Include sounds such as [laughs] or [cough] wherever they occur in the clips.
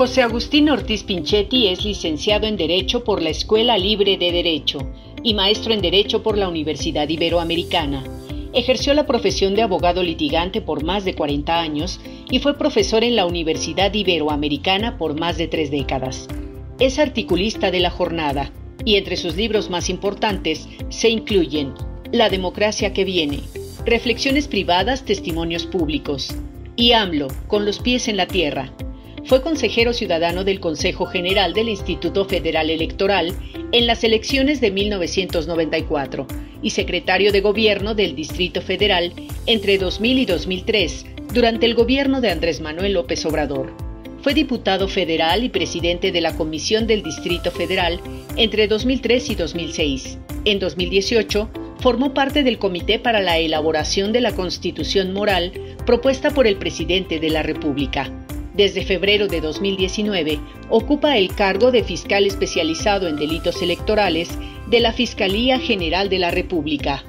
José Agustín Ortiz Pinchetti es licenciado en Derecho por la Escuela Libre de Derecho y maestro en Derecho por la Universidad Iberoamericana. Ejerció la profesión de abogado litigante por más de 40 años y fue profesor en la Universidad Iberoamericana por más de tres décadas. Es articulista de la jornada y entre sus libros más importantes se incluyen La democracia que viene, Reflexiones privadas, testimonios públicos y AMLO, con los pies en la tierra, fue consejero ciudadano del Consejo General del Instituto Federal Electoral en las elecciones de 1994 y secretario de Gobierno del Distrito Federal entre 2000 y 2003 durante el gobierno de Andrés Manuel López Obrador. Fue diputado federal y presidente de la Comisión del Distrito Federal entre 2003 y 2006. En 2018, formó parte del Comité para la elaboración de la Constitución Moral propuesta por el presidente de la República. Desde febrero de 2019 ocupa el cargo de fiscal especializado en delitos electorales de la Fiscalía General de la República.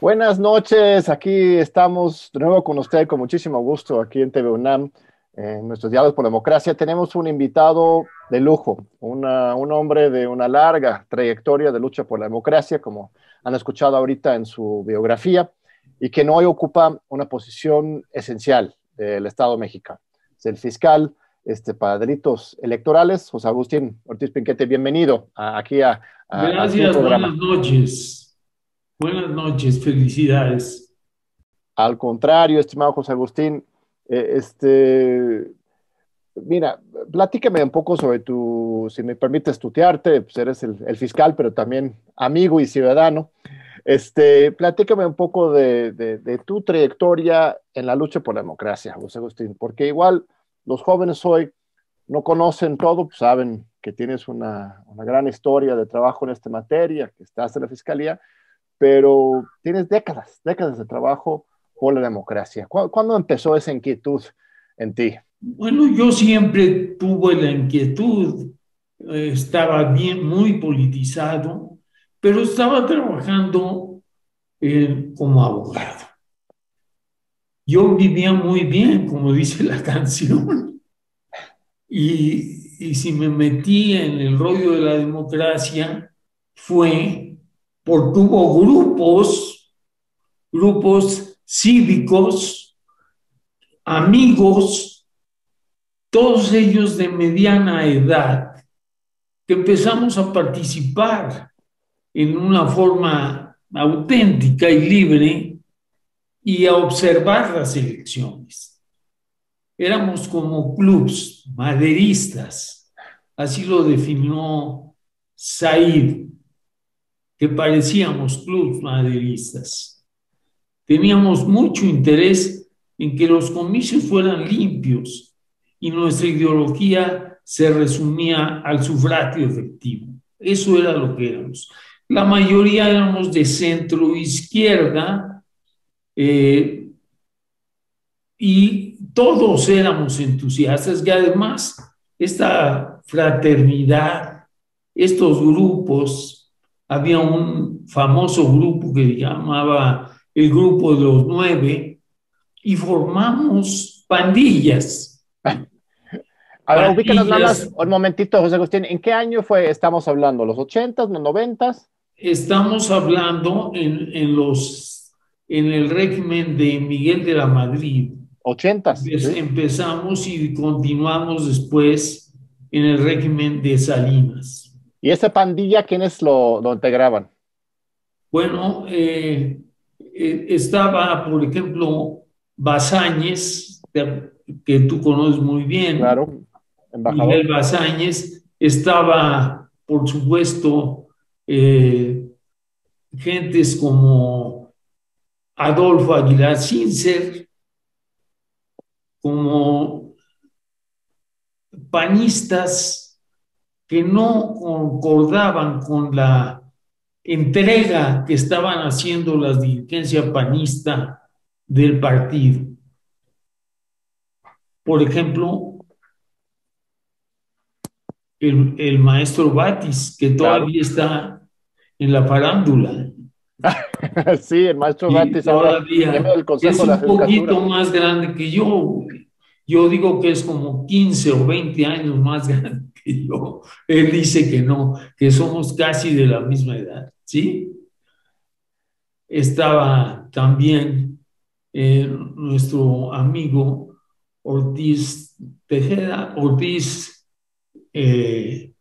Buenas noches, aquí estamos de nuevo con usted con muchísimo gusto aquí en TV UNAM, en nuestros diálogos por democracia. Tenemos un invitado de lujo, un hombre de una larga trayectoria de lucha por la democracia, como han escuchado ahorita en su biografía, y que hoy ocupa una posición esencial del Estado mexicano el fiscal este, para delitos electorales, José Agustín Ortiz Pinquete. Bienvenido aquí a, a Gracias, buenas noches. Buenas noches, felicidades. Al contrario, estimado José Agustín, eh, este, mira, platícame un poco sobre tu, si me permites tutearte, pues eres el, fiscal, pero también amigo y ciudadano. Este, platícame un poco de, de, tu trayectoria en la lucha por la democracia, José Agustín, porque igual los jóvenes hoy no conocen todo, pues saben que tienes una, gran historia de trabajo en esta materia, que estás en la fiscalía, pero tienes décadas, décadas de trabajo por la democracia. ¿Cuándo empezó esa inquietud en ti? Bueno, yo siempre tuve la inquietud, estaba bien, muy politizado, pero estaba trabajando eh, como abogado yo vivía muy bien, como dice la [laughs] canción. Y, y, si me metí en el rollo de la democracia, fue porque hubo grupos, grupos cívicos, amigos, todos ellos de mediana edad, que empezamos a participar en una forma auténtica y libre y a observar las elecciones. Éramos como clubs maderistas, así lo definió Said, que parecíamos clubs maderistas. Teníamos mucho interés en que los comicios fueran limpios y nuestra ideología se resumía al sufragio efectivo. Eso era lo que éramos. La mayoría éramos de centro izquierda, eh, y todos éramos entusiastas y además esta fraternidad, estos grupos, había un famoso grupo que llamaba el grupo de los nueve y formamos pandillas. [laughs] A ver, ubícanos nada más un momentito, José Agustín. ¿En qué año fue, estamos hablando? ¿Los ochentas, los noventas? Estamos hablando en, en los en el régimen de Miguel de la Madrid. 80. Empezamos y continuamos después en el régimen de Salinas. ¿Y esa pandilla quiénes lo, lo integraban? Bueno, eh, eh, estaba, por ejemplo, Basáñez, que tú conoces muy bien. Claro, embajador. Miguel Basáñez. Estaba, por supuesto, eh, gentes como Adolfo Aguilar Sincer como panistas que no concordaban con la entrega que estaban haciendo las dirigencias panista del partido. Por ejemplo, el, maestro Batis, que todavía está en la farándula. [laughs] sí, el maestro Batis ahora es un poquito más grande que yo. Yo digo que es como 15 o 20 años más [laughs] grande que yo. Él dice que no, que somos casi de la misma edad, ¿sí? Estaba también eh, nuestro amigo Ortiz Tejeda, Ortiz, eh,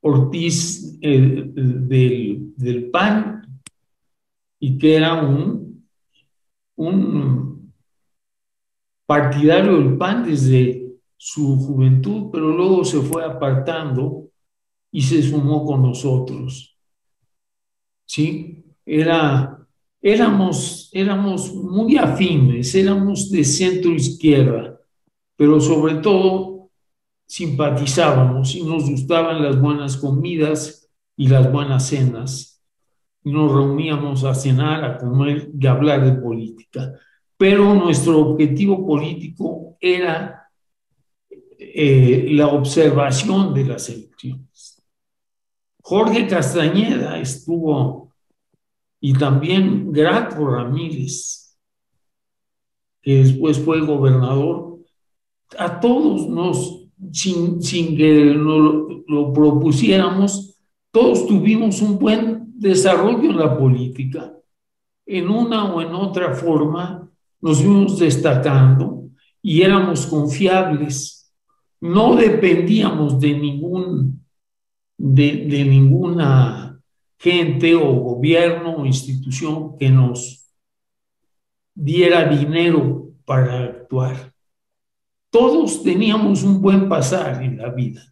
Ortiz eh, del, del, PAN, y que era un, un partidario del PAN desde su juventud, pero luego se fue apartando y se sumó con nosotros. ¿Sí? Era, éramos, éramos muy afines, éramos de centro izquierda, pero sobre todo simpatizábamos y nos gustaban las buenas comidas y las buenas cenas. Nos reuníamos a cenar, a comer y a hablar de política pero nuestro objetivo político era eh, la observación de las elecciones. Jorge Castañeda estuvo y también Graco Ramírez, que después fue gobernador, a todos nos, sin, sin que lo, lo propusiéramos, todos tuvimos un buen desarrollo en la política. En una o en otra forma, nos fuimos destacando y éramos confiables. No dependíamos de ningún, de, de ninguna gente o gobierno o institución que nos diera dinero para actuar. Todos teníamos un buen pasar en la vida.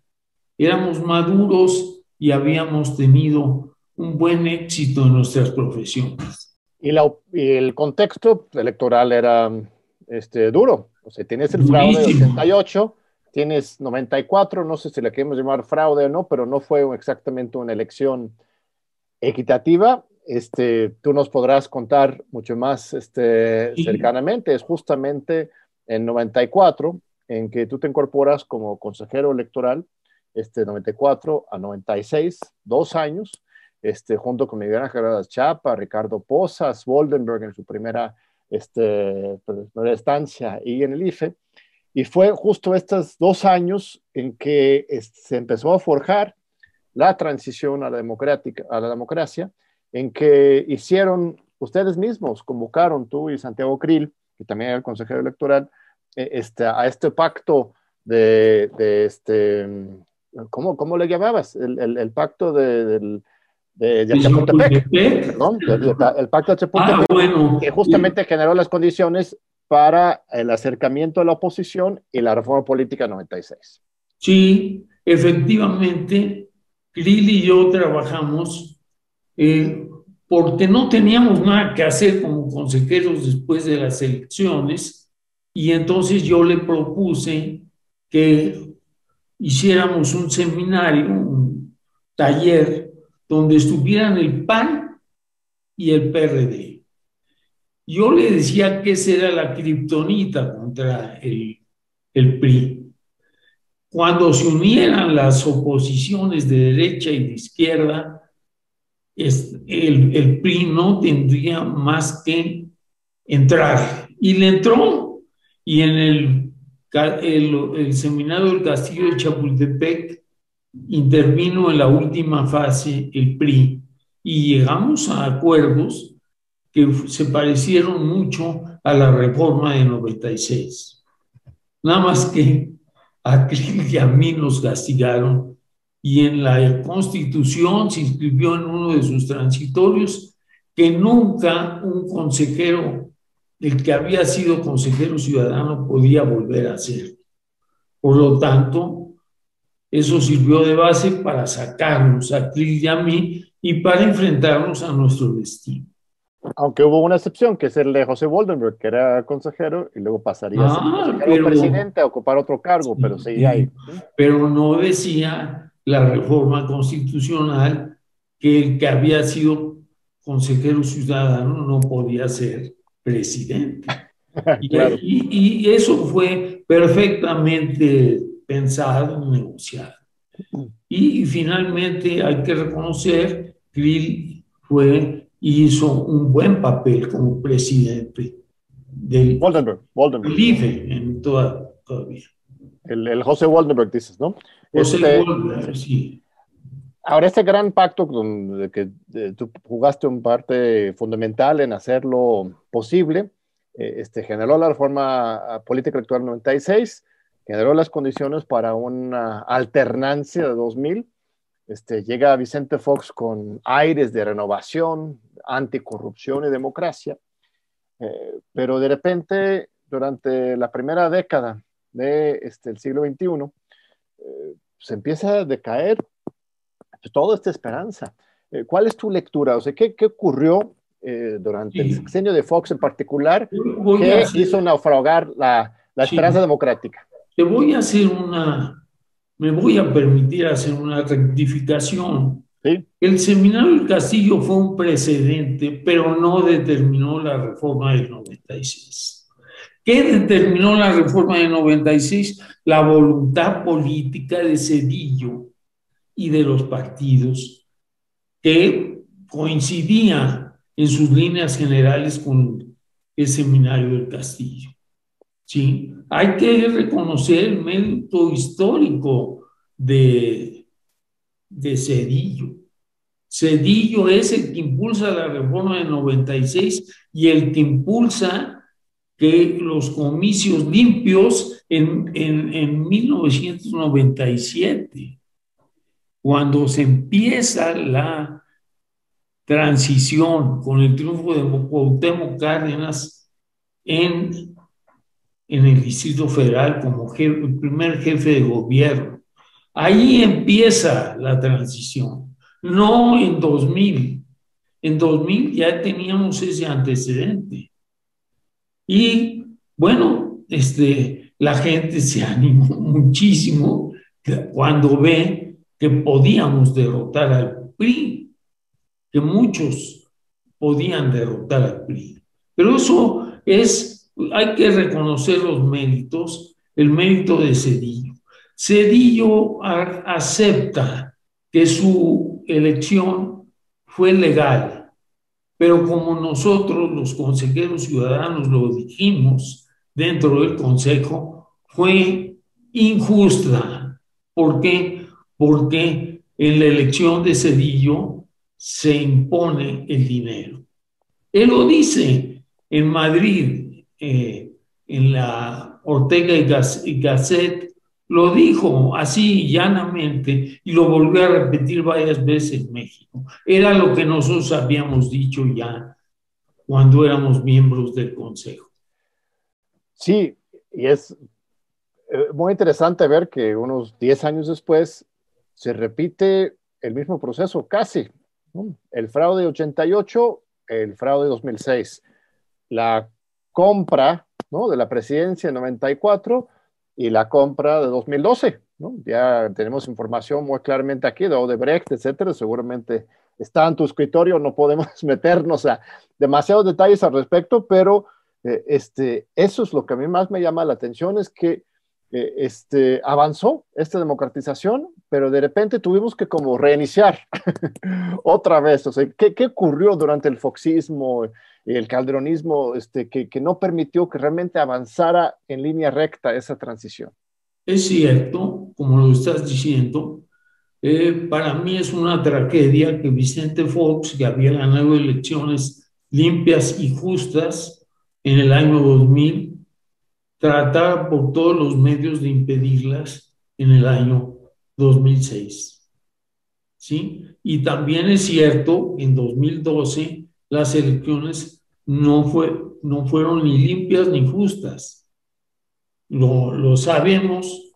Éramos maduros y habíamos tenido un buen éxito en nuestras profesiones. Y, el contexto electoral era este, duro. O sea, tienes el fraude de 88, tienes 94, no sé si le queremos llamar fraude o no, pero no fue exactamente una elección equitativa. Este, tú nos podrás contar mucho más este, cercanamente. Es justamente en 94 en que tú te incorporas como consejero electoral, este 94 a 96, dos años, este, junto con Miguel Ángel Chapa, Ricardo Posas, Woldenberg en su primera, este, primera estancia y en el IFE. Y fue justo estos dos años en que se empezó a forjar la transición a la, democrática, a la democracia, en que hicieron ustedes mismos, convocaron tú y Santiago Krill, que también era el consejero electoral, e, este, a este pacto de, este, ¿cómo, ¿cómo, le llamabas? El pacto de, del de, Chapultepec, el, pacto de Chapultepec, ah, que justamente generó las condiciones para el acercamiento a la oposición y la reforma política 96. Sí, efectivamente, Krill y yo trabajamos eh, porque no teníamos nada que hacer como consejeros después de las elecciones y entonces yo le propuse que hiciéramos un seminario, un taller donde estuvieran el PAN y el PRD. Yo le decía que esa era la kriptonita contra el, PRI. Cuando se unieran las oposiciones de derecha y de izquierda, el, PRI no tendría más que entrar. Y le entró. Y en el seminario del Castillo de Chapultepec, intervino en la última fase el PRI y llegamos a acuerdos que se parecieron mucho a la reforma de 96. Nada más que a y a mí nos castigaron y en la Constitución se inscribió en uno de sus transitorios que nunca un consejero, el que había sido consejero ciudadano, podía volver a ser. Por lo tanto, eso sirvió de base para sacarnos a Krill y a mí y para enfrentarnos a nuestro destino. Aunque hubo una excepción, que es el de José Woldenberg, que era consejero y luego pasaría a ser ah, presidente a ocupar otro cargo, pero seguía ahí. Pero no decía la reforma constitucional que el que había sido consejero ciudadano no podía ser presidente. [laughs] y, y, eso fue perfectamente pensado, negociado. Y, finalmente hay que reconocer que fue hizo un buen papel como presidente del Woldenberg, IFE en todavía. El, el José Waldenberg, dices, ¿no? José este, sí. Ahora, este gran pacto donde que tú jugaste un parte fundamental en hacerlo posible, eh, este, generó la reforma política electoral 96, generó las condiciones para una alternancia de 2000. Este, llega Vicente Fox con aires de renovación, anticorrupción y democracia, eh, pero de repente, durante la primera década del de, este, siglo XXI, eh, se empieza a decaer toda esta esperanza. Eh, ¿Cuál es tu lectura? O sea, ¿qué, qué ocurrió eh, durante el sexenio de Fox en particular que hizo naufragar la, la esperanza democrática? Te voy a hacer una, me voy a permitir hacer una rectificación. ¿Sí? El seminario del Castillo fue un precedente, pero no determinó la reforma del 96. ¿Qué determinó la reforma del 96? La voluntad política de Cedillo y de los partidos que coincidían en sus líneas generales con el seminario del Castillo. ¿sí? Hay que reconocer el mérito histórico de, Cedillo. Cedillo es el que impulsa la reforma del 96 y el que impulsa que los comicios limpios en, en, en 1997 cuando se empieza la transición con el triunfo de Cuauhtémoc Cárdenas en, en el Distrito Federal como el primer jefe de gobierno. Ahí empieza la transición, no en 2000. En 2000 ya teníamos ese antecedente. Y bueno, este, la gente se [laughs] animó muchísimo cuando ve que podíamos derrotar al PRI, que muchos podían derrotar al PRI. Pero eso es, hay que reconocer los méritos, el mérito de Cedillo. Cedillo acepta que su elección fue legal, pero como nosotros los consejeros ciudadanos lo dijimos dentro del Consejo, fue injusta. ¿Por qué? porque en la elección de Cedillo se impone el dinero. Él lo dice en Madrid, eh, en la Ortega y Gasset, lo dijo así llanamente y lo volvió a repetir varias veces en México. Era lo que nosotros habíamos dicho ya cuando éramos miembros del Consejo. Sí, y es eh, muy interesante ver que unos 10 años después se repite el mismo proceso, casi. El fraude de 88, el fraude de 2006. La compra ¿no? de la presidencia en 94 y la compra de 2012. ¿no? Ya tenemos información muy claramente aquí de Odebrecht, etcétera. Seguramente está en tu escritorio, no podemos [laughs] meternos a demasiados detalles al respecto, pero eh, este, eso es lo que a mí más me llama la atención, es que eh, este, avanzó esta democratización, pero de repente tuvimos que como reiniciar [laughs] otra vez. O sea, ¿qué, ¿qué, ocurrió durante el foxismo el calderonismo este, que, que, no permitió que realmente avanzara en línea recta esa transición? Es cierto, como lo estás diciendo, eh, para mí es una tragedia que Vicente Fox, que había ganado elecciones limpias y justas en el año 2000, trataba por todos los medios de impedirlas en el año 2006. ¿Sí? Y también es cierto, en 2012 las elecciones no, fue, no fueron ni limpias ni justas. Lo, lo sabemos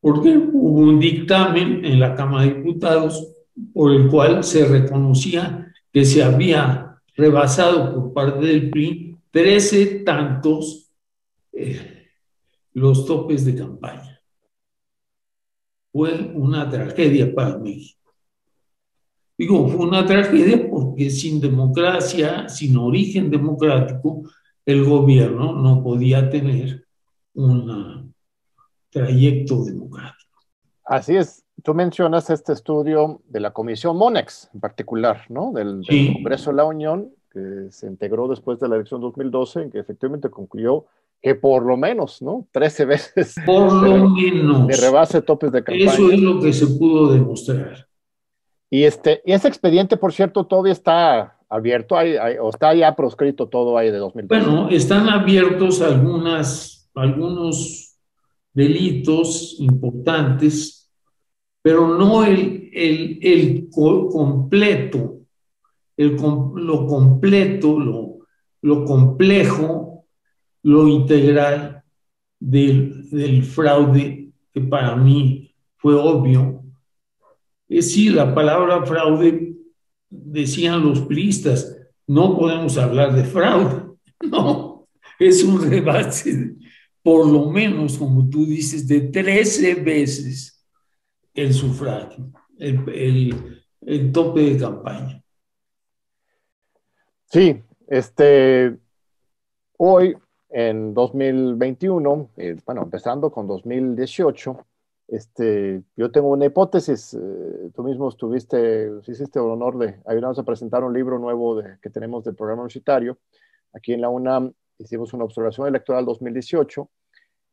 porque hubo un dictamen en la Cámara de Diputados por el cual se reconocía que se había rebasado por parte del PRI 13 tantos eh, los topes de campaña. Fue una tragedia para México. Digo, fue una tragedia porque sin democracia, sin origen democrático, el gobierno no podía tener un trayecto democrático. Así es. Tú mencionas este estudio de la Comisión Monex en particular, ¿no? Del, del Congreso de la Unión, que se integró después de la elección 2012, en que efectivamente concluyó que por lo menos, ¿no? 13 [laughs] veces. Por lo menos. De rebase topes de campaña. Eso es lo que se pudo demostrar. Y, este, y ese expediente, por cierto, todavía está abierto, hay, o está ya proscrito todo ahí de 2020. Bueno, están abiertos algunas, algunos delitos importantes, pero no el, el, el completo, el, lo completo, lo, lo complejo, lo integral del, fraude que para mí fue obvio. Es decir, la palabra fraude, decían los priistas, no podemos hablar de fraude. [laughs] No, es un rebate, por lo menos, como tú dices, de 13 veces el sufragio, el, el, el tope de campaña. Sí, este, hoy, en 2021, eh, bueno, empezando con 2018, este, yo tengo una hipótesis. Eh, tú mismo estuviste, hiciste el honor de ayudarnos a presentar un libro nuevo de, que tenemos del programa universitario. Aquí en la UNAM hicimos una observación electoral 2018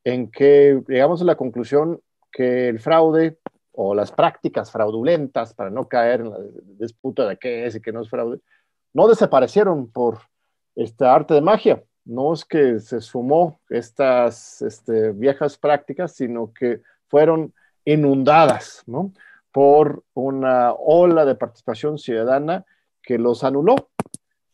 en que llegamos a la conclusión que el fraude o las prácticas fraudulentas, para no caer en la disputa de qué es y qué no es fraude, no desaparecieron por esta arte de magia. No es que se sumó estas este, viejas prácticas, sino que fueron inundadas por una ola de participación ciudadana que los anuló,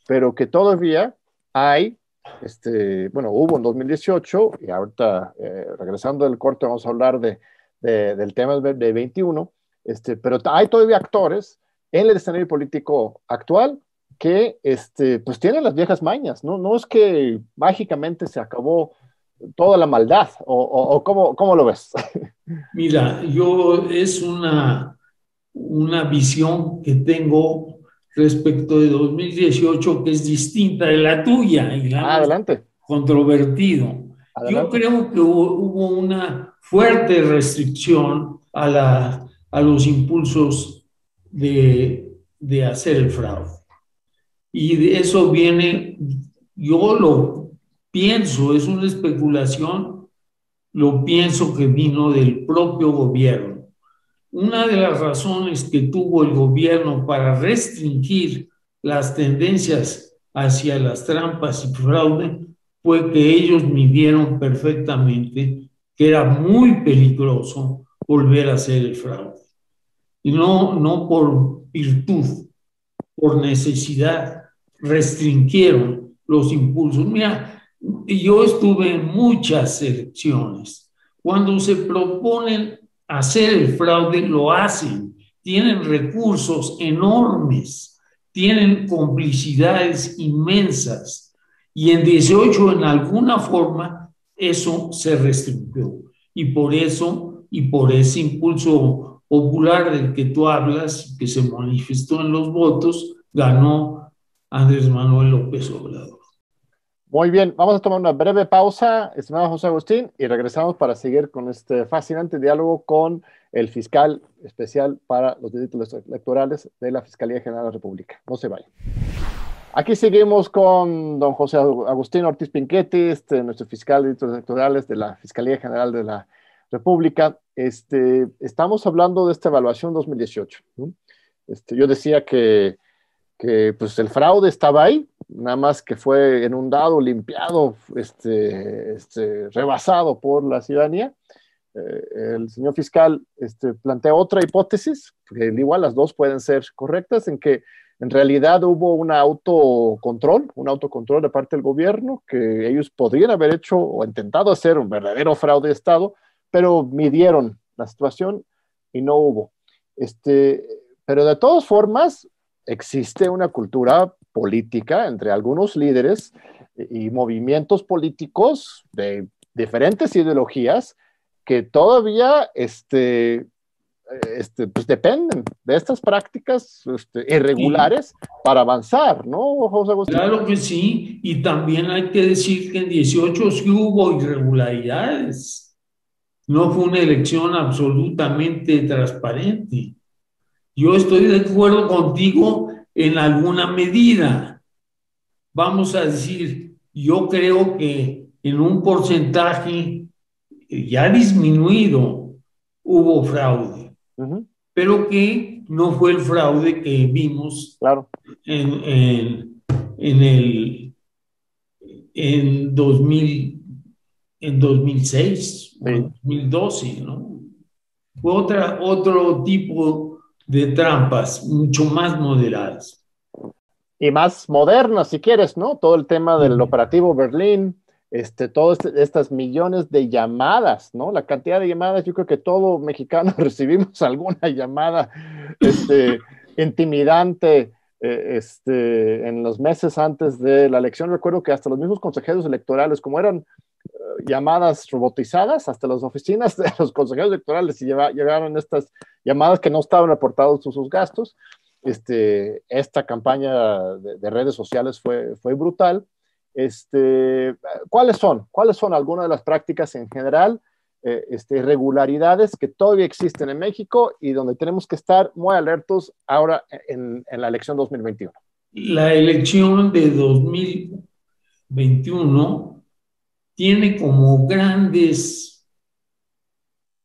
pero que todavía hay, este, bueno, hubo en 2018 y ahorita eh, regresando del corte vamos a hablar de, del tema de 21, este, pero hay todavía actores en el escenario político actual que este, pues tienen las viejas mañas, ¿no? No es que mágicamente se acabó toda la maldad, o, o, ¿cómo, lo ves? [laughs] Mira, yo es una, una visión que tengo respecto de 2018 que es distinta de la tuya. Y la Adelante. Controvertido. Yo creo que hubo, una fuerte restricción a, la, a los impulsos de, de hacer el fraude. Y de eso viene, yo lo pienso, es una especulación, lo pienso que vino del propio gobierno. Una de las razones que tuvo el gobierno para restringir las tendencias hacia las trampas y fraude fue que ellos midieron perfectamente que era muy peligroso volver a hacer el fraude. Y no, no por virtud, por necesidad, restringieron los impulsos. Mira, yo estuve en muchas elecciones. Cuando se proponen hacer el fraude, lo hacen. Tienen recursos enormes, tienen complicidades inmensas. Y en 18, en alguna forma, eso se restringió. Y por eso, y por ese impulso popular del que tú hablas, que se manifestó en los votos, ganó Andrés Manuel López Obrador. Muy bien, vamos a tomar una breve pausa, estimado José Agustín, y regresamos para seguir con este fascinante diálogo con el fiscal especial para los delitos electorales de la Fiscalía General de la República. No se vayan. Aquí seguimos con don José Agustín Ortiz Pinchetti, este, nuestro fiscal de delitos electorales de la Fiscalía General de la República. Este, estamos hablando de esta evaluación 2018. Este, yo decía que, que pues, el fraude estaba ahí, nada más que fue inundado, limpiado, este, este, rebasado por la ciudadanía. Eh, el señor fiscal este, plantea otra hipótesis, que igual las dos pueden ser correctas, en que en realidad hubo un autocontrol, un autocontrol de parte del gobierno, que ellos podrían haber hecho o intentado hacer un verdadero fraude de Estado, pero midieron la situación y no hubo. Este, pero de todas formas, existe una cultura política entre algunos líderes y movimientos políticos de diferentes ideologías que todavía este, este, pues dependen de estas prácticas este, irregulares para avanzar, ¿no, José Agustín? Claro que sí, y también hay que decir que en 18 sí hubo irregularidades. No fue una elección absolutamente transparente. Yo estoy de acuerdo contigo en alguna medida. Vamos a decir, yo creo que en un porcentaje ya disminuido hubo fraude, pero que no fue el fraude que vimos claro. en, en, el en 2000 en 2006 2012, ¿no? Fue otra, otro tipo de trampas, mucho más moderadas. Y más modernas, si quieres, ¿no? Todo el tema del operativo Berlín, este, todas este, estas millones de llamadas, ¿no? La cantidad de llamadas, yo creo que todo mexicano [laughs] recibimos alguna llamada este, intimidante eh, este, en los meses antes de la elección. Recuerdo que hasta los mismos consejeros electorales, como eran llamadas robotizadas, hasta las oficinas de los consejeros electorales y llegaron estas llamadas que no estaban reportados sus, gastos. Este, esta campaña de, de redes sociales fue, fue brutal este, ¿Cuáles son? ¿Cuáles son algunas de las prácticas en general, eh, este, irregularidades que todavía existen en México y donde tenemos que estar muy alertos ahora en, la elección 2021? La elección de 2021 tiene como grandes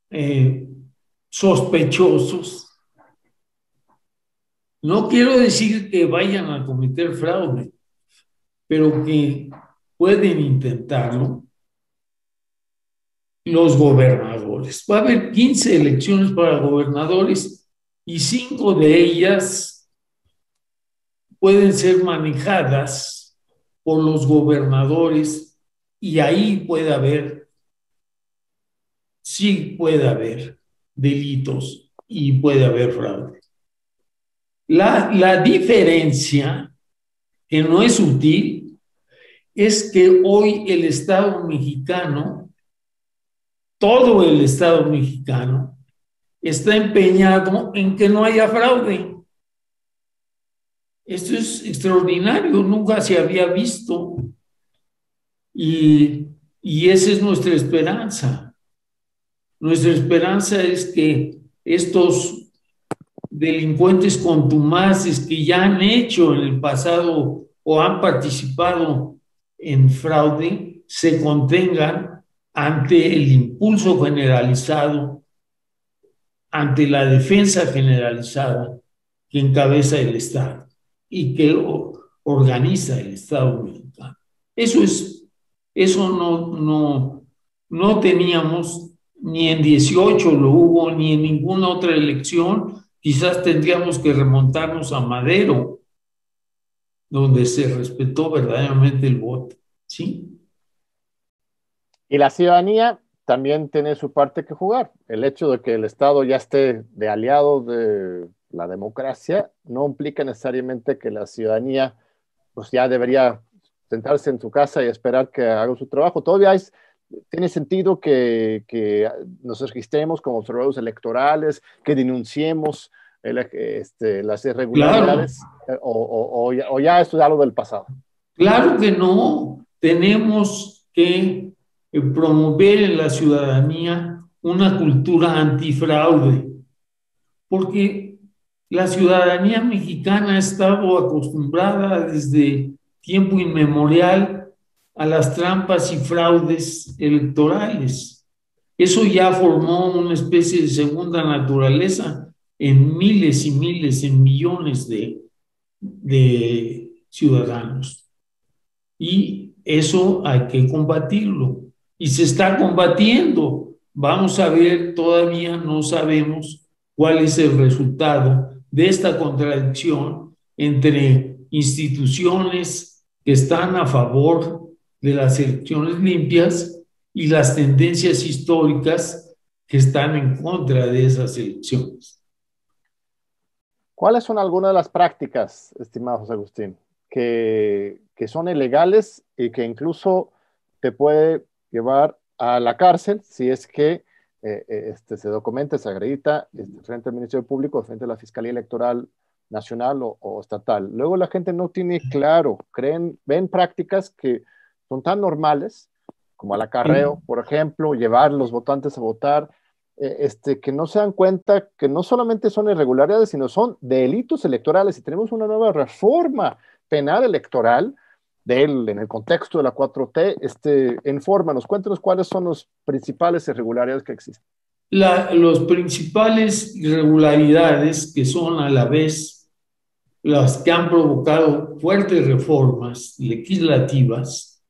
eh, sospechosos. No quiero decir que vayan a cometer fraude, pero que pueden intentarlo los gobernadores. Va a haber 15 elecciones para gobernadores y cinco de ellas pueden ser manejadas por los gobernadores y ahí puede haber, sí puede haber delitos y puede haber fraude. La, la diferencia que no es sutil, es que hoy el Estado mexicano, todo el Estado mexicano, está empeñado en que no haya fraude. Esto es extraordinario, nunca se había visto. Y, y esa es nuestra esperanza. Nuestra esperanza es que estos delincuentes contumaces que ya han hecho en el pasado o han participado en fraude se contengan ante el impulso generalizado, ante la defensa generalizada que encabeza el Estado y que organiza el Estado mexicano. Eso es, eso no, no, no teníamos ni en 18 lo hubo, ni en ninguna otra elección, Quizás tendríamos que remontarnos a Madero, donde se respetó verdaderamente el voto. ¿Sí? Y la ciudadanía también tiene su parte que jugar. El hecho de que el Estado ya esté de aliado de la democracia no implica necesariamente que la ciudadanía pues ya debería sentarse en su casa y esperar que haga su trabajo. Todavía hay tiene sentido que, que, nos registremos como observadores electorales, que denunciemos este, las irregularidades, eh, o, o, ya, esto es algo del pasado. Claro que no. Tenemos que promover en la ciudadanía una cultura antifraude, porque la ciudadanía mexicana ha estado acostumbrada desde tiempo inmemorial a las trampas y fraudes electorales. Eso ya formó una especie de segunda naturaleza en miles y miles, en millones de, de ciudadanos. Y eso hay que combatirlo. Y se está combatiendo. Vamos a ver, todavía no sabemos cuál es el resultado de esta contradicción entre instituciones que están a favor de las elecciones limpias y las tendencias históricas que están en contra de esas elecciones. ¿Cuáles son algunas de las prácticas, estimado José Agustín, que, que son ilegales y que incluso te puede llevar a la cárcel si es que eh, eh, este, se documenta, se acredita este, frente al Ministerio Público, frente a la Fiscalía Electoral Nacional o, o, estatal. Luego la gente no tiene claro, creen, ven prácticas que son tan normales como al acarreo, por ejemplo, llevar los votantes a votar, eh, este, que no se dan cuenta que no solamente son irregularidades, sino son delitos electorales. Y tenemos una nueva reforma penal electoral de él en el contexto de la 4T, este, infórmanos, cuéntanos cuáles son las principales irregularidades que existen. La, los principales irregularidades que son a la vez las que han provocado fuertes reformas legislativas,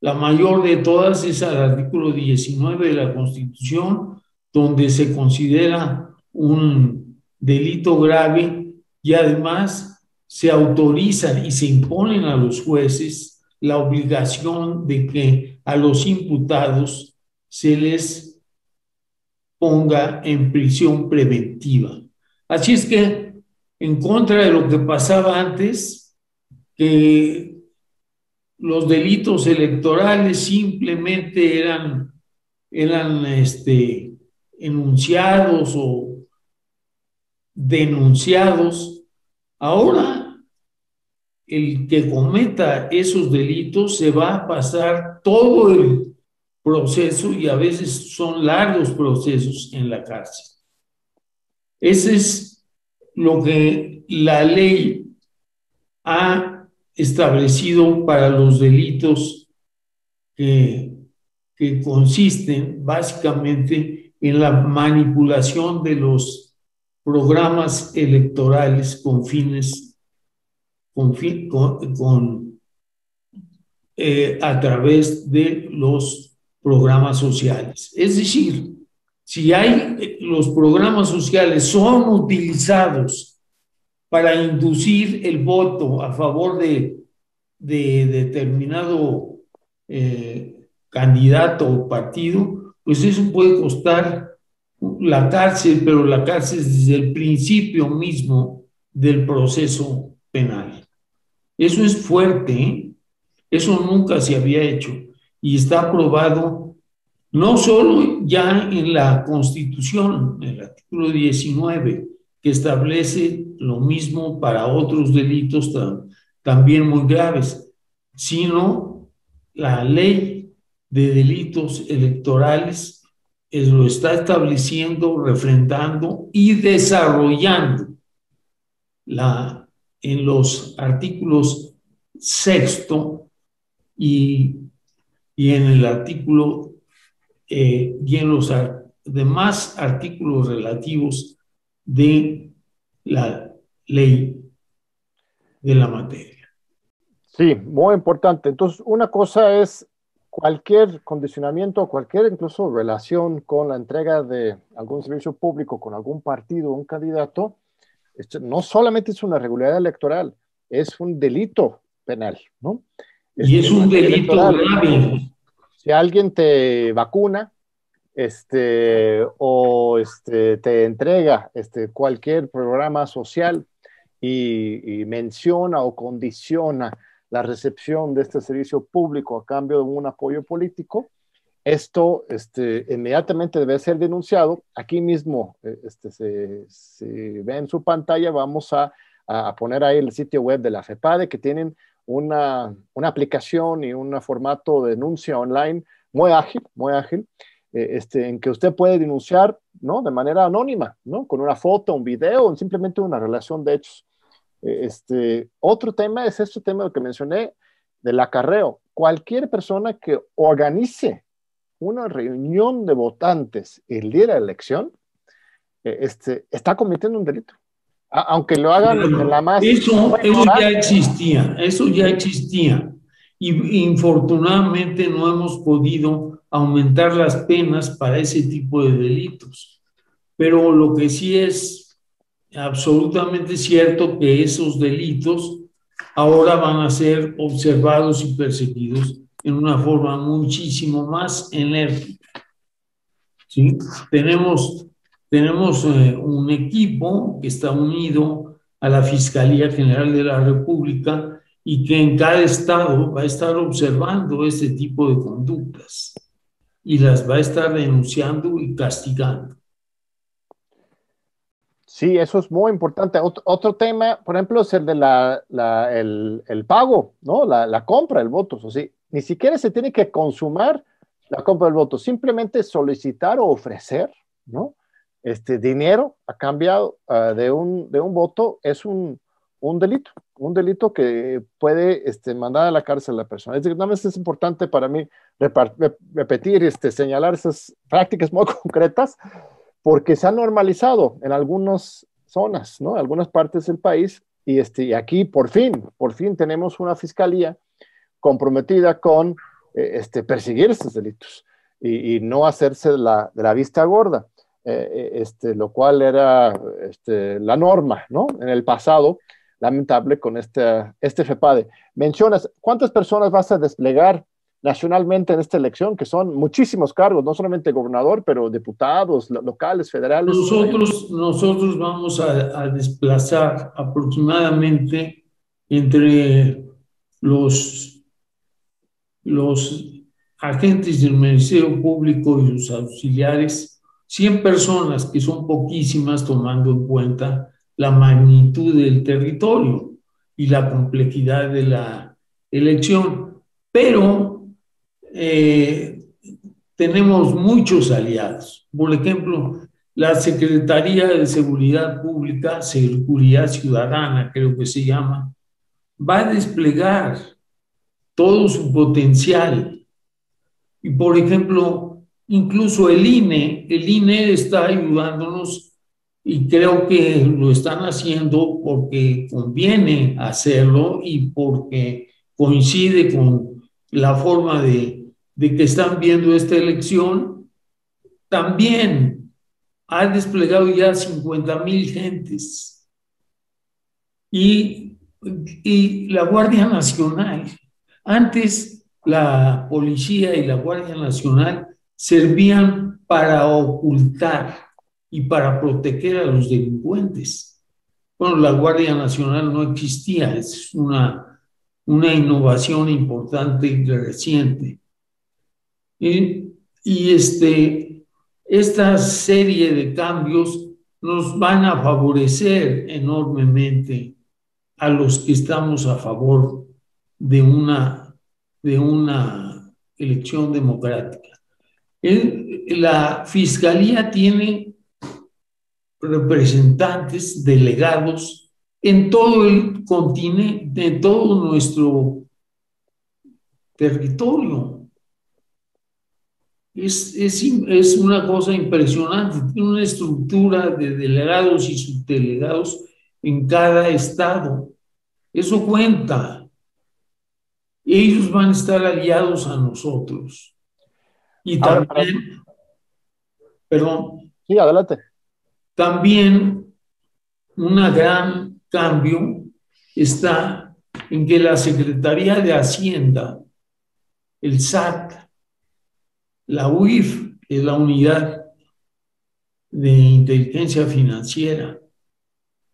la mayor de todas es al artículo 19 de la Constitución, donde se considera un delito grave y además se autorizan y se imponen a los jueces la obligación de que a los imputados se les ponga en prisión preventiva. Así es que, en contra de lo que pasaba antes, que los delitos electorales simplemente eran, eran este, enunciados o denunciados, ahora el que cometa esos delitos se va a pasar todo el proceso y a veces son largos procesos en la cárcel. Ese es lo que la ley ha establecido para los delitos que, consisten básicamente en la manipulación de los programas electorales con fines con, eh, a través de los programas sociales. Es decir, si hay eh, los programas sociales son utilizados para inducir el voto a favor de, de determinado eh, candidato o partido, pues eso puede costar la cárcel, pero la cárcel desde el principio mismo del proceso penal. Eso es fuerte, ¿eh? eso nunca se había hecho y está aprobado no solo ya en la Constitución, en el artículo 19, que establece lo mismo para otros delitos también muy graves, sino la ley de delitos electorales es, lo está estableciendo, refrendando y desarrollando. La en los artículos sexto y, y en el artículo eh, y en los demás artículos relativos de la ley de la materia. Sí, muy importante. Entonces, una cosa es cualquier condicionamiento, cualquier incluso relación con la entrega de algún servicio público con algún partido o un candidato, esto no solamente es una regularidad electoral, es un delito penal, ¿no? y es un delito grave. Si alguien te vacuna, este, o este, te entrega este, cualquier programa social y, menciona o condiciona la recepción de este servicio público a cambio de un apoyo político, esto este, inmediatamente debe ser denunciado. Aquí mismo eh, este, se, ve en su pantalla, vamos a, poner ahí el sitio web de la FEPADE que tienen una, aplicación y un formato de denuncia online muy ágil, muy ágil, eh, este, en que usted puede denunciar ¿no? de manera anónima, ¿no? con una foto, un video simplemente una relación de hechos. Eh, este, otro tema es este tema que mencioné del acarreo. Cualquier persona que organice una reunión de votantes el día de la elección, eh, este, está cometiendo un delito. Aunque lo hagan en la más... Eso, eso ya existía, eso ya existía. Y infortunadamente no hemos podido aumentar las penas para ese tipo de delitos. Pero lo que sí es absolutamente cierto que esos delitos ahora van a ser observados y perseguidos en una forma muchísimo más enérgica. ¿sí? Tenemos, tenemos eh, un equipo que está unido a la Fiscalía General de la República y que en cada estado va a estar observando este tipo de conductas y las va a estar denunciando y castigando. Sí, eso es muy importante. Otro, tema, por ejemplo, es el de la, el, el, pago, ¿no? La, la compra del voto. O sea, ni siquiera se tiene que consumar la compra del voto, simplemente solicitar o ofrecer, ¿no? Este dinero a cambio ah, de, un, de un voto es un, un delito, un delito que puede este, mandar a la cárcel a la persona. Es decir, una vez es importante para mí repetir, este, señalar esas prácticas muy [laughs] concretas, porque se ha normalizado en algunas zonas, ¿no? En algunas partes del país, y, este, y aquí por fin, por fin tenemos una fiscalía comprometida con eh, este, perseguir estos delitos y, no hacerse de la, de la vista gorda, eh, eh, este, lo cual era este, la norma, ¿no? En el pasado, lamentable con este, este FEPADE. Mencionas, ¿cuántas personas vas a desplegar nacionalmente en esta elección? Que son muchísimos cargos, no solamente gobernador, pero diputados locales, federales. Nosotros, nosotros vamos a, desplazar aproximadamente entre los, los agentes del Ministerio Público y sus auxiliares, 100 personas, que son poquísimas tomando en cuenta la magnitud del territorio y la complejidad de la elección. Pero eh, tenemos muchos aliados. Por ejemplo, la Secretaría de Seguridad Pública, Seguridad Ciudadana, creo que se llama, va a desplegar todo su potencial y por ejemplo, incluso el INE, el INE está ayudándonos y creo que lo están haciendo porque conviene hacerlo y porque coincide con la forma de, de que están viendo esta elección. También ha desplegado ya 50 mil gentes. Y, y la Guardia Nacional, antes la policía y la Guardia Nacional servían para ocultar y para proteger a los delincuentes. Bueno, la Guardia Nacional no existía, es una, una innovación importante y reciente. Y, y este, esta serie de cambios nos van a favorecer enormemente a los que estamos a favor de una de una elección democrática. La Fiscalía tiene representantes, delegados en todo el continente, en todo nuestro territorio. Es, es, es, una cosa impresionante, tiene una estructura de delegados y subdelegados en cada estado. Eso cuenta ellos van a estar aliados a nosotros. Y también, perdón. Sí, adelante. También un gran cambio está en que la Secretaría de Hacienda, el SAT, la UIF, que es la Unidad de Inteligencia Financiera,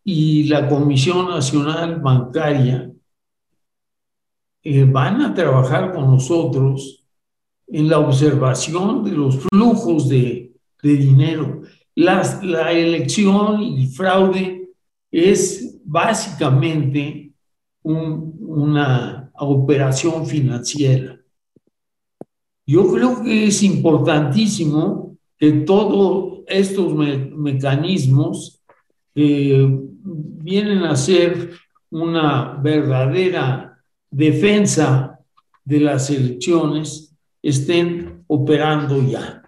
y la Comisión Nacional Bancaria eh, van a trabajar con nosotros en la observación de los flujos de, dinero. la elección y el fraude es básicamente una operación financiera. Yo creo que es importantísimo que todos estos mecanismos eh, vienen a ser una verdadera defensa de las elecciones estén operando ya.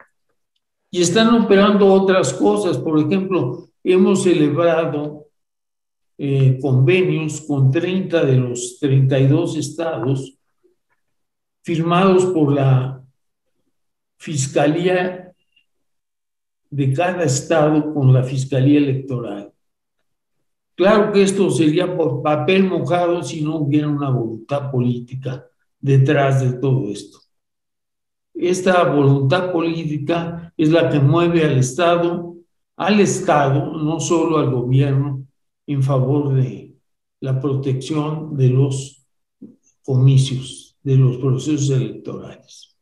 Y están operando otras cosas. Por ejemplo, hemos celebrado eh, convenios con 30 de los 32 estados firmados por la Fiscalía de cada estado con la Fiscalía Electoral. Claro que esto sería por papel mojado si no hubiera una voluntad política detrás de todo esto. Esta voluntad política es la que mueve al Estado, al Estado, no solo al gobierno, en favor de la protección de los comicios, de los procesos electorales.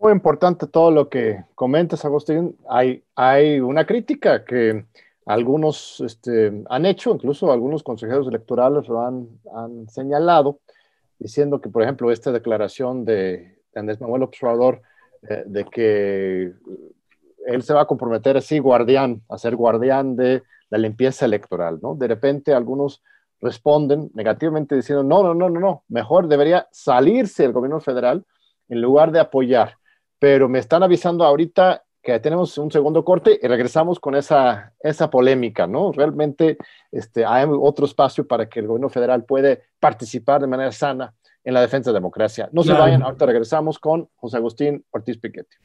Muy importante todo lo que comentas, Agustín. Hay, una crítica que algunos este, han hecho, incluso algunos consejeros electorales lo han, han, señalado, diciendo que, por ejemplo, esta declaración de, Andrés Manuel Observador eh, de que él se va a comprometer así, guardián, a ser guardián de la limpieza electoral, ¿no? De repente algunos responden negativamente diciendo, no, no, no, no, no, mejor debería salirse el gobierno federal en lugar de apoyar. Pero me están avisando ahorita que tenemos un segundo corte y regresamos con esa, esa polémica, ¿no? Realmente este, hay otro espacio para que el gobierno federal puede participar de manera sana en la defensa de la democracia. No se vayan, ahorita regresamos con José Agustín Ortiz Piquetti.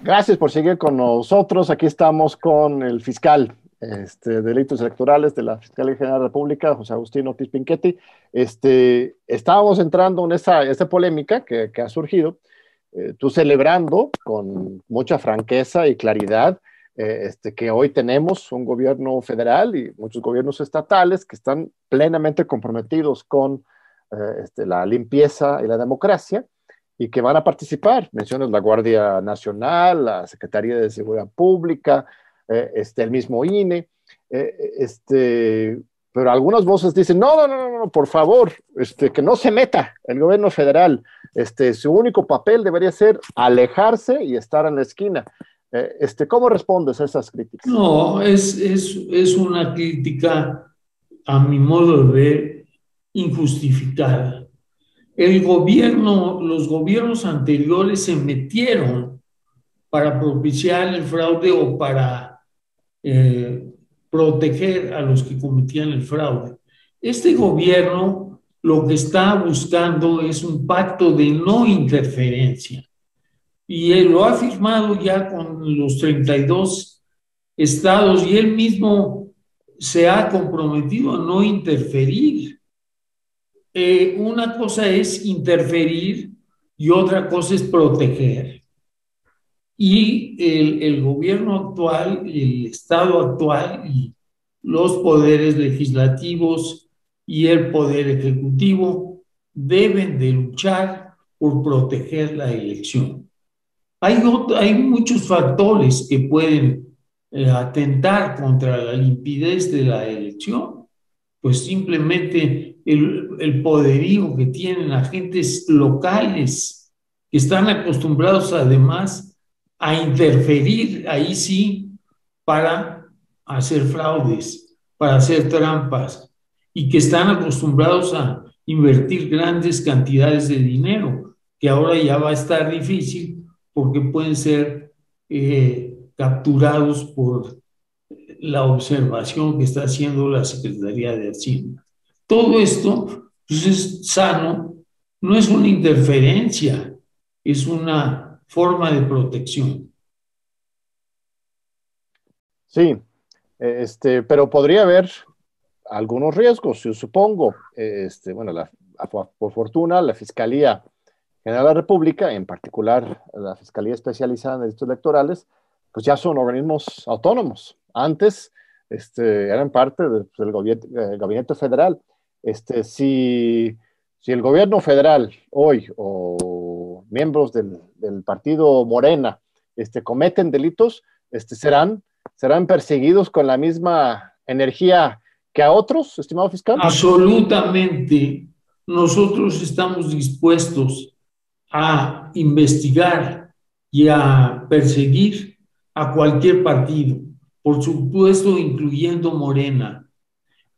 Gracias por seguir con nosotros. Aquí estamos con el fiscal este, de delitos electorales de la Fiscalía General de la República, José Agustín Ortiz Pinchetti. Este, estábamos entrando en esa, esa polémica que, que ha surgido eh, tú celebrando con mucha franqueza y claridad eh, este, que hoy tenemos un gobierno federal y muchos gobiernos estatales que están plenamente comprometidos con eh, este, la limpieza y la democracia y que van a participar. Mencionas la Guardia Nacional, la Secretaría de Seguridad Pública, este, el mismo INE. este, pero algunas voces dicen, no, no, no, no, por favor, este, que no se meta el gobierno federal. Este, su único papel debería ser alejarse y estar en la esquina. Eh, este, ¿Cómo respondes a esas críticas? No, es, es, es una crítica, a mi modo de injustificada. El gobierno, los gobiernos anteriores se metieron para propiciar el fraude o para eh, proteger a los que cometían el fraude. Este gobierno lo que está buscando es un pacto de no interferencia y él lo ha firmado ya con los 32 estados y él mismo se ha comprometido a no interferir. Eh, una cosa es interferir y otra cosa es proteger. Y el, gobierno actual, el Estado actual y los poderes legislativos y el poder ejecutivo deben de luchar por proteger la elección. Hay, muchos factores que pueden eh, atentar contra la limpidez de la elección, pues simplemente el, poderío que tienen agentes locales que están acostumbrados además a interferir ahí sí para hacer fraudes, para hacer trampas y que están acostumbrados a invertir grandes cantidades de dinero, que ahora ya va a estar difícil porque pueden ser eh, capturados por la observación que está haciendo la Secretaría de Hacienda. Todo esto pues, es sano, no es una interferencia, es una forma de protección. Sí, este, pero podría haber algunos riesgos, yo supongo. Este, bueno, por fortuna, la Fiscalía General de la República, en particular la Fiscalía Especializada en Delitos Electorales, pues ya son organismos autónomos. Antes este, eran parte del, eh, gabinete federal. Este, si, el gobierno federal hoy o miembros del, del partido Morena este, cometen delitos, serán, serán perseguidos con la misma energía que a otros, estimado fiscal? Absolutamente. Nosotros estamos dispuestos a investigar y a perseguir a cualquier partido, por supuesto incluyendo Morena.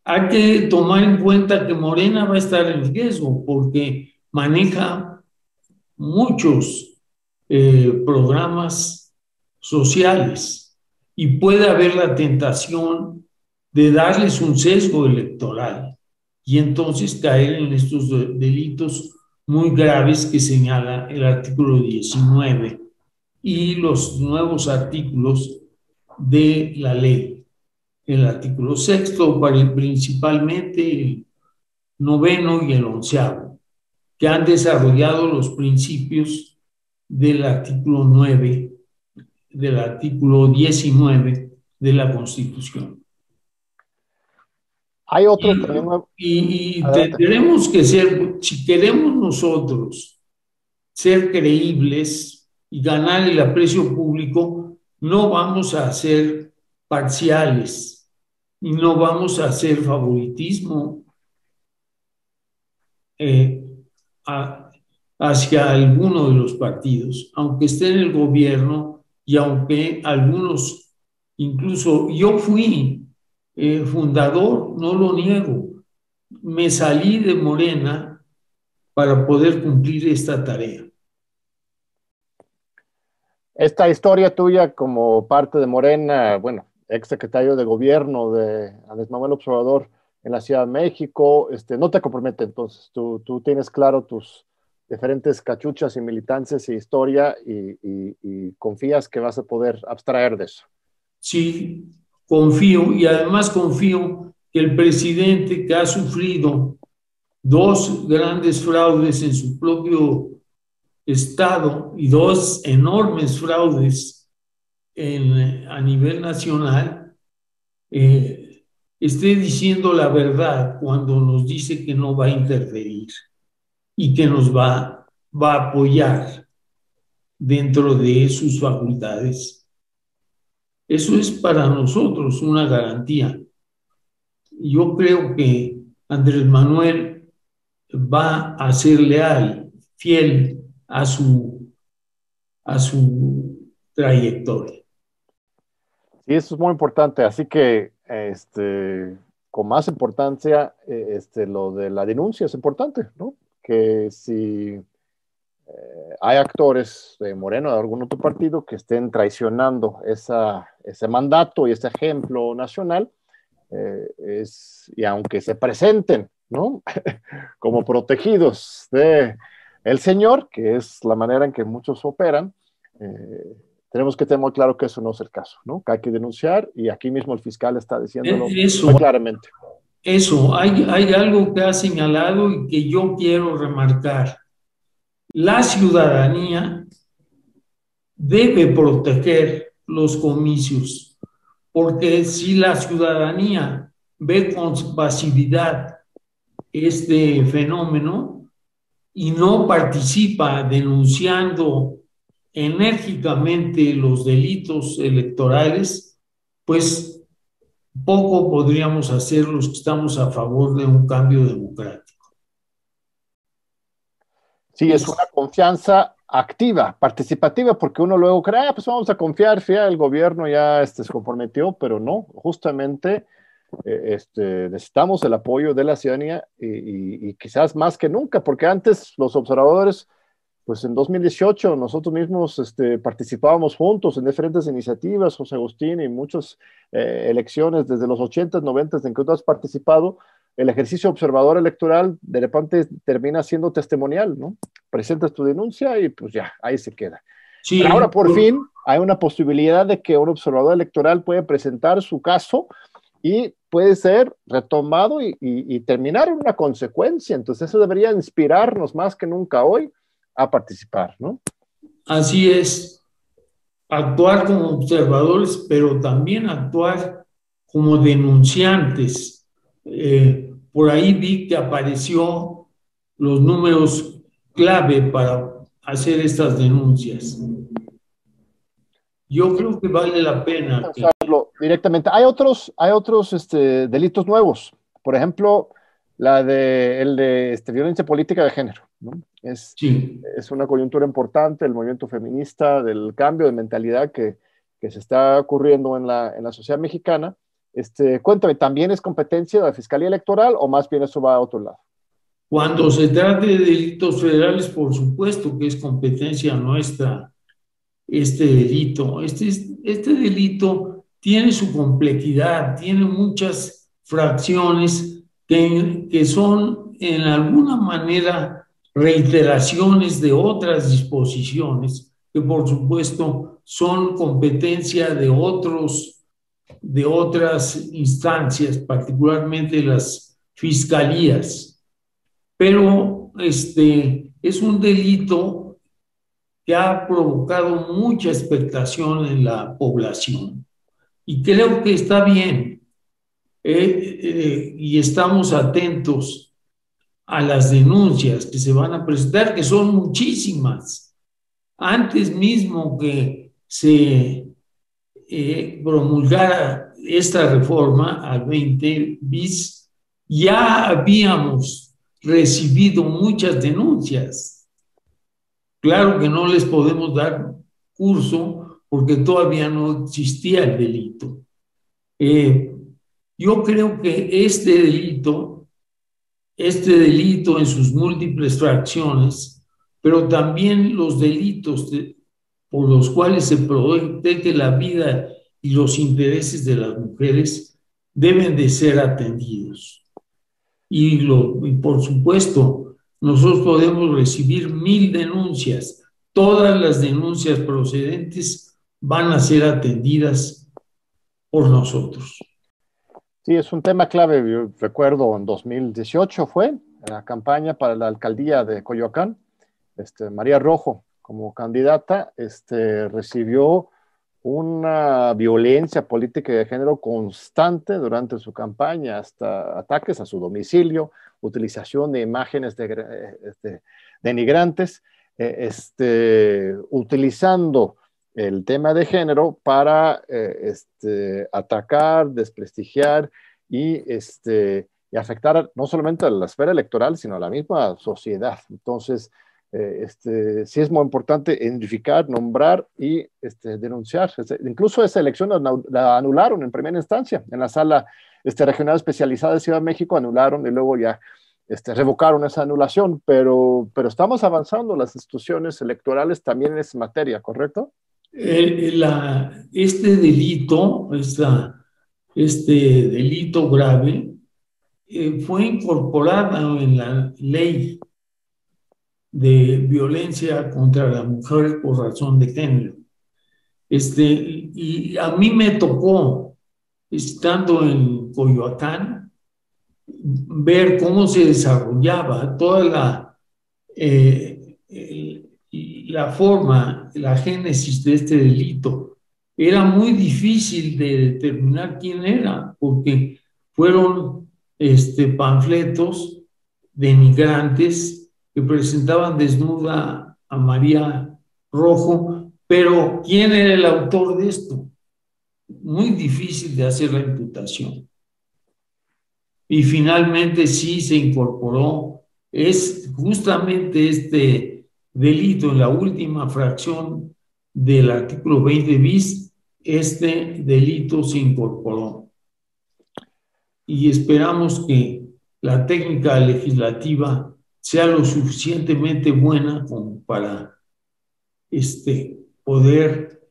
Hay que tomar en cuenta que Morena va a estar en riesgo porque maneja muchos eh, programas sociales y puede haber la tentación de darles un sesgo electoral y entonces caer en estos delitos muy graves que señala el artículo 19 y los nuevos artículos de la ley. El artículo sexto, principalmente el noveno y el onceavo, que han desarrollado los principios del artículo 9, del artículo 19 de la Constitución. Hay otro y, y, tenemos que ser, si queremos nosotros ser creíbles y ganar el aprecio público, no vamos a ser parciales y no vamos a hacer favoritismo eh, hacia alguno de los partidos, aunque esté en el gobierno y aunque algunos, incluso yo fui eh, fundador, no lo niego, me salí de Morena para poder cumplir esta tarea. Esta historia tuya como parte de Morena, bueno, ex secretario de gobierno de Andrés Manuel Observador en la Ciudad de México, este, no te compromete entonces, tú, tú tienes claro tus diferentes cachuchas y militancias y historia y, y confías que vas a poder abstraer de eso. Sí, confío y además confío que el presidente que ha sufrido dos grandes fraudes en su propio Estado y dos enormes fraudes a nivel nacional, eh, esté diciendo la verdad cuando nos dice que no va a interferir y que nos va, va a apoyar dentro de sus facultades. Eso es para nosotros una garantía. Yo creo que Andrés Manuel va a ser leal, fiel a su, a su trayectoria. Sí, eso es muy importante. Así que, este, con más importancia, eh, este, lo de la denuncia es importante, ¿no? Que si eh, hay actores de Moreno, de algún otro partido, que estén traicionando esa, ese mandato y ese ejemplo nacional, eh, es, y aunque se presenten, ¿no? [laughs] Como protegidos de el Señor, que es la manera en que muchos operan, eh, tenemos que tener muy claro que eso no es el caso, ¿no? Que hay que denunciar y aquí mismo el fiscal está diciéndolo eso, muy claramente. Eso, hay, hay algo que ha señalado y que yo quiero remarcar. La ciudadanía debe proteger los comicios, porque si la ciudadanía ve con pasividad este fenómeno, y no participa denunciando enérgicamente los delitos electorales, pues poco podríamos hacer los que estamos a favor de un cambio democrático. Sí, es una confianza activa, participativa, porque uno luego cree, ah, pues vamos a confiar, fíjate, el gobierno ya este, se comprometió, pero no, justamente eh, este, necesitamos el apoyo de la ciudadanía y, quizás más que nunca, porque antes los observadores, pues en 2018 nosotros mismos este, participábamos juntos en diferentes iniciativas, José Agustín y muchas eh, elecciones desde los 80, 90 en que tú has participado, el ejercicio observador electoral de repente termina siendo testimonial, ¿no? Presentas tu denuncia y pues ya, ahí se queda. Sí, ahora por fin hay una posibilidad de que un observador electoral puede presentar su caso y puede ser retomado y, terminar en una consecuencia. Entonces eso debería inspirarnos más que nunca hoy a participar, ¿no? Así es, actuar como observadores, pero también actuar como denunciantes. Eh, por ahí vi que apareció los números clave para hacer estas denuncias. Yo creo que vale la pena. directamente. Hay otros, hay otros este, delitos nuevos. Por ejemplo, la de, el de este, violencia política de género. Es, es una coyuntura importante el movimiento feminista, del cambio de mentalidad que, que se está ocurriendo en la, en la sociedad mexicana. Este, cuéntame, ¿también es competencia de la Fiscalía Electoral o más bien eso va a otro lado? Cuando se trate de delitos federales, por supuesto que es competencia nuestra este delito. Este, este delito tiene su complejidad, tiene muchas fracciones que, que son en alguna manera reiteraciones de otras disposiciones que por supuesto son competencia de otros de otras instancias, particularmente las fiscalías. Pero este es un delito que ha provocado mucha expectación en la población. Y creo que está bien. Eh, eh, y estamos atentos a las denuncias que se van a presentar, que son muchísimas. Antes mismo que se eh, promulgara esta reforma al 20 bis, ya habíamos recibido muchas denuncias Claro que no les podemos dar curso porque todavía no existía el delito. Eh, yo creo que este delito este delito en sus múltiples fracciones, pero también los delitos por los cuales se protege la vida y los intereses de las mujeres deben de ser atendidos. Y, por supuesto, nosotros podemos recibir mil denuncias. Todas las denuncias procedentes van a ser atendidas por nosotros. Sí, es un tema clave. Recuerdo en 2018 fue la campaña para la alcaldía de Coyoacán. Este, María Rojo, como candidata, este, recibió una violencia política de género constante durante su campaña, hasta ataques a su domicilio, utilización de imágenes de, este, denigrantes, eh, este, utilizando el tema de género para eh, este, atacar, desprestigiar y, este, y afectar no solamente a la esfera electoral, sino a la misma sociedad. Entonces, eh, este, sí es muy importante identificar, nombrar y este, denunciar. Incluso esa elección la, anularon en primera instancia. En la sala este, regional especializada de Ciudad de México anularon y luego ya este, revocaron esa anulación, pero, pero estamos avanzando las instituciones electorales también en esa materia, ¿correcto? La, este delito, este delito grave, eh, fue incorporado en la ley de violencia contra la mujer por razón de género. Este, y a mí me tocó, estando en Coyoacán, ver cómo se desarrollaba toda la, eh, la forma, la génesis de este delito. Era muy difícil de determinar quién era, porque fueron este, panfletos denigrantes que presentaban desnuda a María Rojo, pero ¿quién era el autor de esto? Muy difícil de hacer la imputación. Y finalmente sí se incorporó, es justamente este delito en la última fracción del artículo 20 bis, este delito se incorporó. Y esperamos que la técnica legislativa sea lo suficientemente buena como para este, poder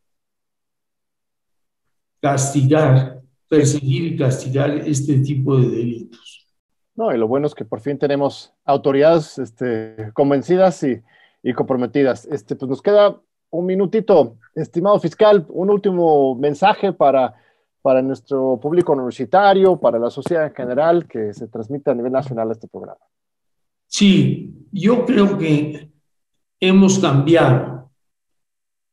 castigar, perseguir y castigar este tipo de delitos. No, y lo bueno es que por fin tenemos autoridades este, convencidas y y comprometidas. Este, pues nos queda un minutito, estimado fiscal, un último mensaje para, para nuestro público universitario, para la sociedad en general, que se transmite a nivel nacional este programa. Sí, yo creo que hemos cambiado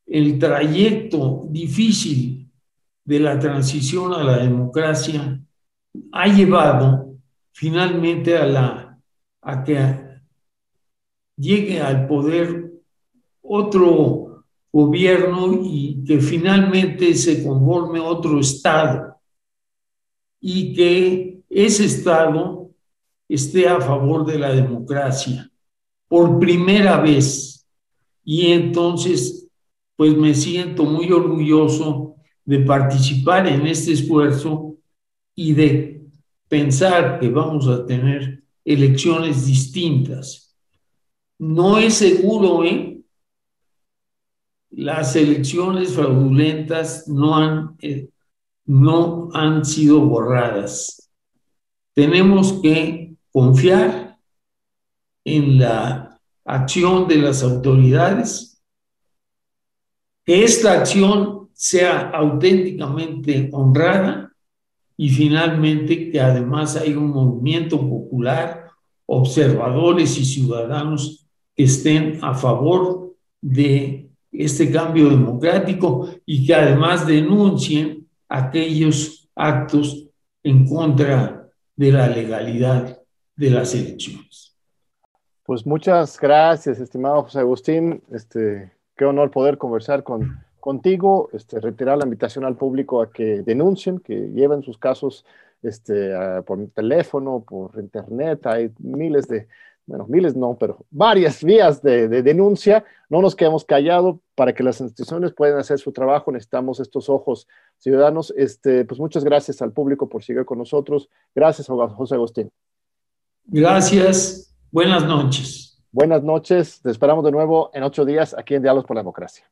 el trayecto difícil de la transición a la democracia. Ha llevado finalmente a la a que llegue al poder otro gobierno y que finalmente se conforme otro Estado. Y que ese Estado esté a favor de la democracia por primera vez. Y entonces, pues me siento muy orgulloso de participar en este esfuerzo y de pensar que vamos a tener elecciones distintas no es seguro, ¿eh? Las elecciones fraudulentas no han, eh, no han sido borradas. Tenemos que confiar en la acción de las autoridades, que esta acción sea auténticamente honrada y finalmente que además hay un movimiento popular, observadores y ciudadanos que estén a favor de este cambio democrático y que además denuncien aquellos actos en contra de la legalidad de las elecciones. Pues muchas gracias, estimado José Agustín. Este, qué honor poder conversar con, contigo, este, retirar la invitación al público a que denuncien, que lleven sus casos este, por teléfono, por internet. Hay miles de, bueno, miles no, pero varias vías de, denuncia. No nos quedemos callados para que las instituciones puedan hacer su trabajo. Necesitamos estos ojos ciudadanos. Este, pues muchas gracias al público por seguir con nosotros. Gracias, José Agustín. Gracias. Buenas noches. Buenas noches. Te esperamos de nuevo en ocho días aquí en Diálogos por la Democracia.